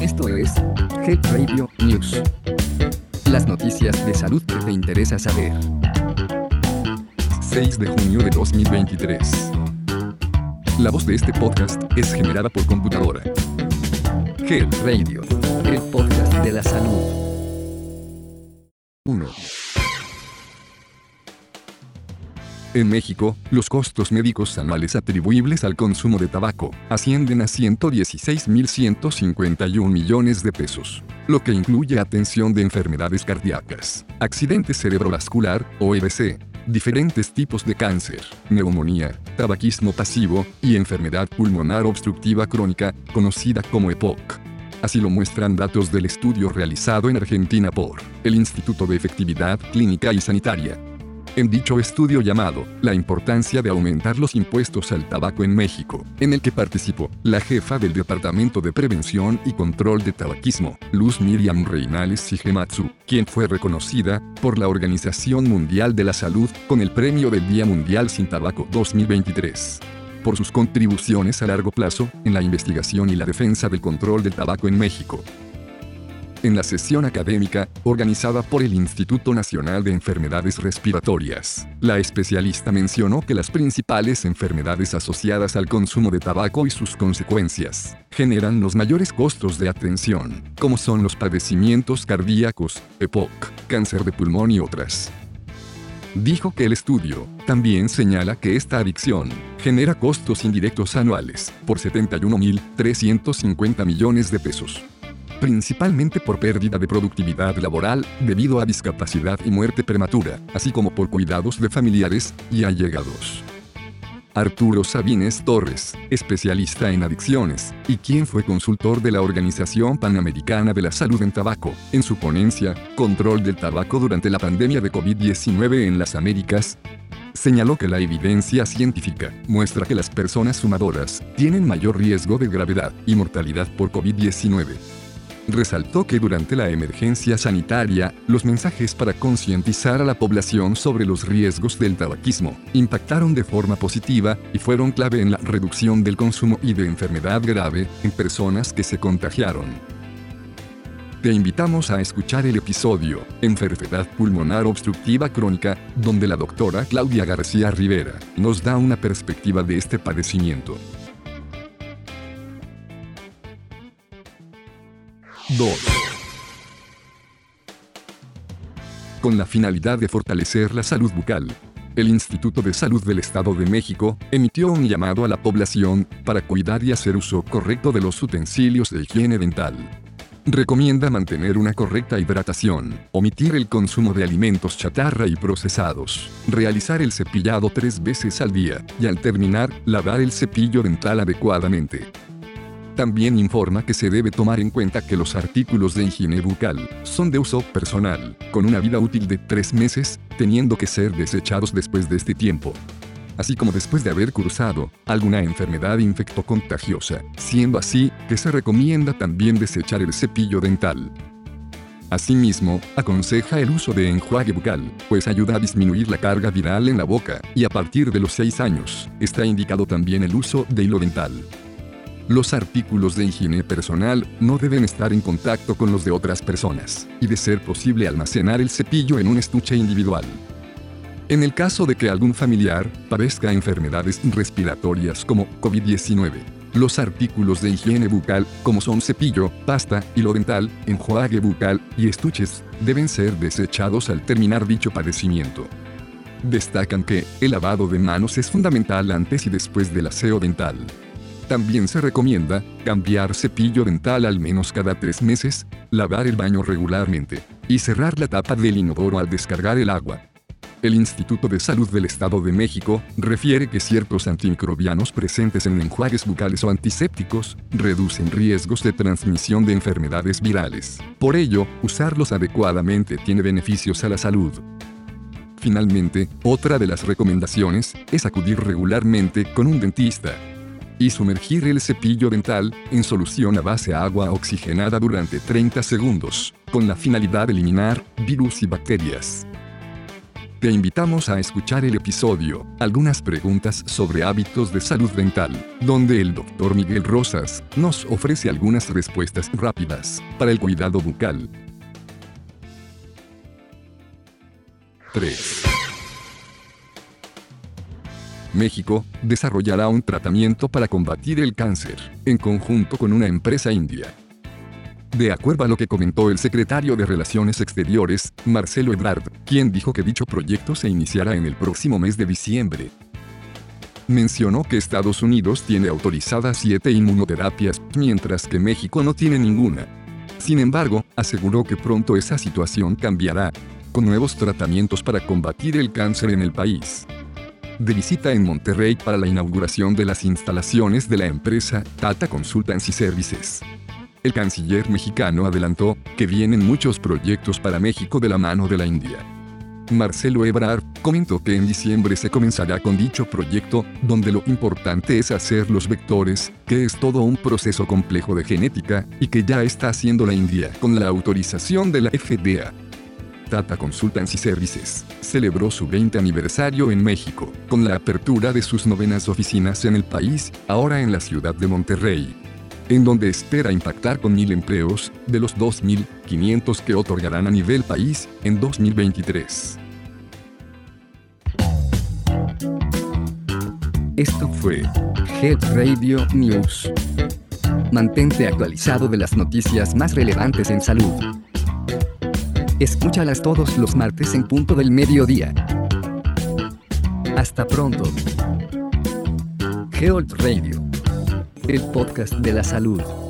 Esto es Health Radio News. Las noticias de salud que te interesa saber. 6 de junio de 2023. La voz de este podcast es generada por computadora. Health Radio, el podcast de la salud. 1. En México, los costos médicos anuales atribuibles al consumo de tabaco ascienden a 116.151 millones de pesos, lo que incluye atención de enfermedades cardíacas, accidente cerebrovascular o EBC, diferentes tipos de cáncer, neumonía, tabaquismo pasivo y enfermedad pulmonar obstructiva crónica, conocida como EPOC. Así lo muestran datos del estudio realizado en Argentina por el Instituto de Efectividad Clínica y Sanitaria, en dicho estudio llamado La importancia de aumentar los impuestos al tabaco en México, en el que participó la jefa del Departamento de Prevención y Control de Tabaquismo, Luz Miriam Reinales Shigematsu, quien fue reconocida por la Organización Mundial de la Salud con el Premio del Día Mundial sin Tabaco 2023 por sus contribuciones a largo plazo en la investigación y la defensa del control del tabaco en México en la sesión académica, organizada por el Instituto Nacional de Enfermedades Respiratorias. La especialista mencionó que las principales enfermedades asociadas al consumo de tabaco y sus consecuencias generan los mayores costos de atención, como son los padecimientos cardíacos, EPOC, cáncer de pulmón y otras. Dijo que el estudio también señala que esta adicción genera costos indirectos anuales por 71.350 millones de pesos principalmente por pérdida de productividad laboral debido a discapacidad y muerte prematura, así como por cuidados de familiares y allegados. Arturo Sabines Torres, especialista en adicciones, y quien fue consultor de la Organización Panamericana de la Salud en Tabaco, en su ponencia, Control del Tabaco durante la pandemia de COVID-19 en las Américas, señaló que la evidencia científica muestra que las personas fumadoras tienen mayor riesgo de gravedad y mortalidad por COVID-19 resaltó que durante la emergencia sanitaria, los mensajes para concientizar a la población sobre los riesgos del tabaquismo impactaron de forma positiva y fueron clave en la reducción del consumo y de enfermedad grave en personas que se contagiaron. Te invitamos a escuchar el episodio Enfermedad pulmonar obstructiva crónica, donde la doctora Claudia García Rivera nos da una perspectiva de este padecimiento. 2. Con la finalidad de fortalecer la salud bucal, el Instituto de Salud del Estado de México emitió un llamado a la población para cuidar y hacer uso correcto de los utensilios de higiene dental. Recomienda mantener una correcta hidratación, omitir el consumo de alimentos chatarra y procesados, realizar el cepillado tres veces al día y al terminar, lavar el cepillo dental adecuadamente. También informa que se debe tomar en cuenta que los artículos de higiene bucal son de uso personal, con una vida útil de tres meses, teniendo que ser desechados después de este tiempo así como después de haber cursado alguna enfermedad infectocontagiosa, siendo así que se recomienda también desechar el cepillo dental. Asimismo, aconseja el uso de enjuague bucal, pues ayuda a disminuir la carga viral en la boca, y a partir de los 6 años, está indicado también el uso de hilo dental. Los artículos de higiene personal no deben estar en contacto con los de otras personas, y de ser posible almacenar el cepillo en un estuche individual. En el caso de que algún familiar padezca enfermedades respiratorias como COVID-19, los artículos de higiene bucal, como son cepillo, pasta, hilo dental, enjuague bucal y estuches, deben ser desechados al terminar dicho padecimiento. Destacan que el lavado de manos es fundamental antes y después del aseo dental. También se recomienda cambiar cepillo dental al menos cada tres meses, lavar el baño regularmente y cerrar la tapa del inodoro al descargar el agua. El Instituto de Salud del Estado de México refiere que ciertos antimicrobianos presentes en enjuagues bucales o antisépticos reducen riesgos de transmisión de enfermedades virales. Por ello, usarlos adecuadamente tiene beneficios a la salud. Finalmente, otra de las recomendaciones es acudir regularmente con un dentista y sumergir el cepillo dental en solución a base agua oxigenada durante 30 segundos, con la finalidad de eliminar virus y bacterias. Te invitamos a escuchar el episodio, algunas preguntas sobre hábitos de salud dental, donde el doctor Miguel Rosas nos ofrece algunas respuestas rápidas para el cuidado bucal. 3. México desarrollará un tratamiento para combatir el cáncer, en conjunto con una empresa india. De acuerdo a lo que comentó el secretario de Relaciones Exteriores, Marcelo Ebrard, quien dijo que dicho proyecto se iniciará en el próximo mes de diciembre. Mencionó que Estados Unidos tiene autorizadas siete inmunoterapias, mientras que México no tiene ninguna. Sin embargo, aseguró que pronto esa situación cambiará, con nuevos tratamientos para combatir el cáncer en el país. De visita en Monterrey para la inauguración de las instalaciones de la empresa Tata Consultancy Services. El canciller mexicano adelantó que vienen muchos proyectos para México de la mano de la India. Marcelo Ebrard comentó que en diciembre se comenzará con dicho proyecto, donde lo importante es hacer los vectores, que es todo un proceso complejo de genética, y que ya está haciendo la India con la autorización de la FDA. Tata Consultancy Services celebró su 20 aniversario en México, con la apertura de sus novenas oficinas en el país, ahora en la ciudad de Monterrey en donde espera impactar con mil empleos, de los 2.500 que otorgarán a nivel país en 2023. Esto fue Head Radio News. Mantente actualizado de las noticias más relevantes en salud. Escúchalas todos los martes en punto del mediodía. Hasta pronto. Health Radio el podcast de la salud.